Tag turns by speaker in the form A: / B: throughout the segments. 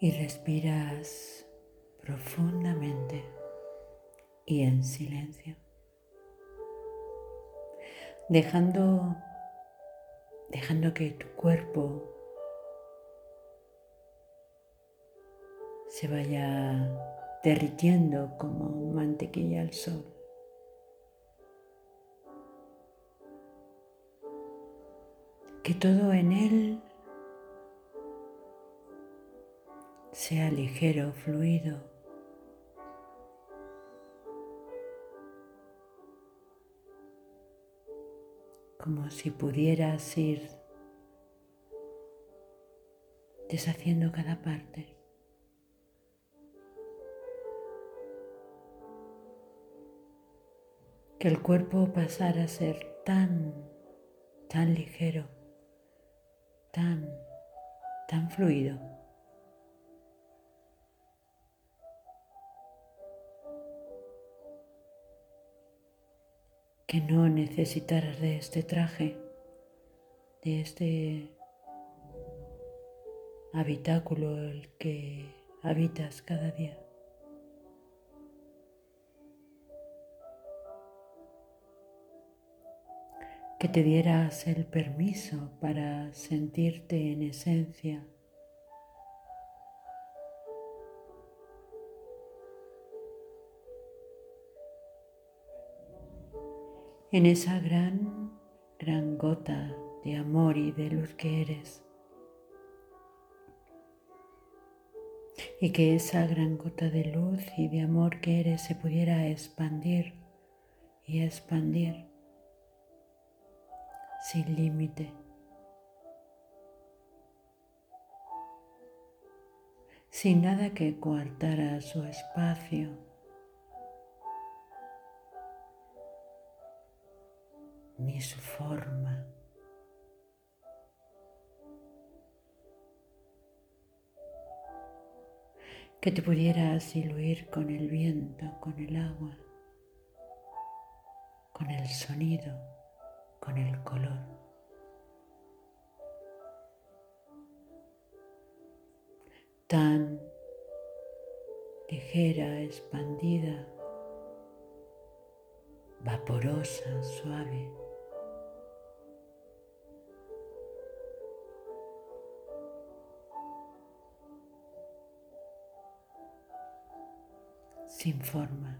A: y respiras profundamente y en silencio, dejando, dejando que tu cuerpo se vaya derritiendo como mantequilla al sol. Que todo en él sea ligero, fluido. Como si pudieras ir deshaciendo cada parte. Que el cuerpo pasara a ser tan, tan ligero, tan, tan fluido. Que no necesitaras de este traje, de este habitáculo el que habitas cada día. Que te dieras el permiso para sentirte en esencia en esa gran, gran gota de amor y de luz que eres. Y que esa gran gota de luz y de amor que eres se pudiera expandir y expandir sin límite. Sin nada que coartara su espacio ni su forma. Que te pudieras diluir con el viento, con el agua, con el sonido, con el color. Tan ligera, expandida, vaporosa, suave. Sin forma.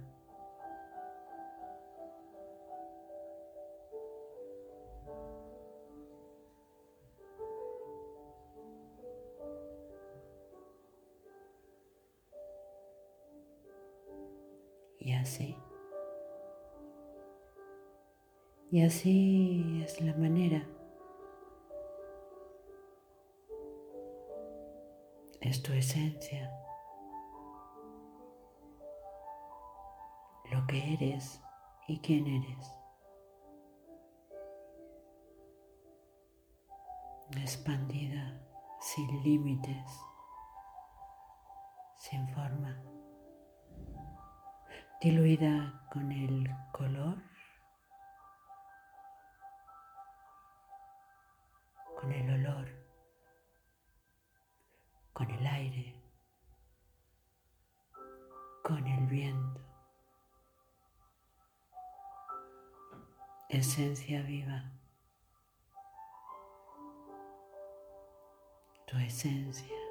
A: Y así. Y así es la manera. Es tu esencia. Que eres y quién eres. Expandida, sin límites, sin forma, diluida con el color, con el olor, con el aire, con el viento. Esencia viva, tu esencia.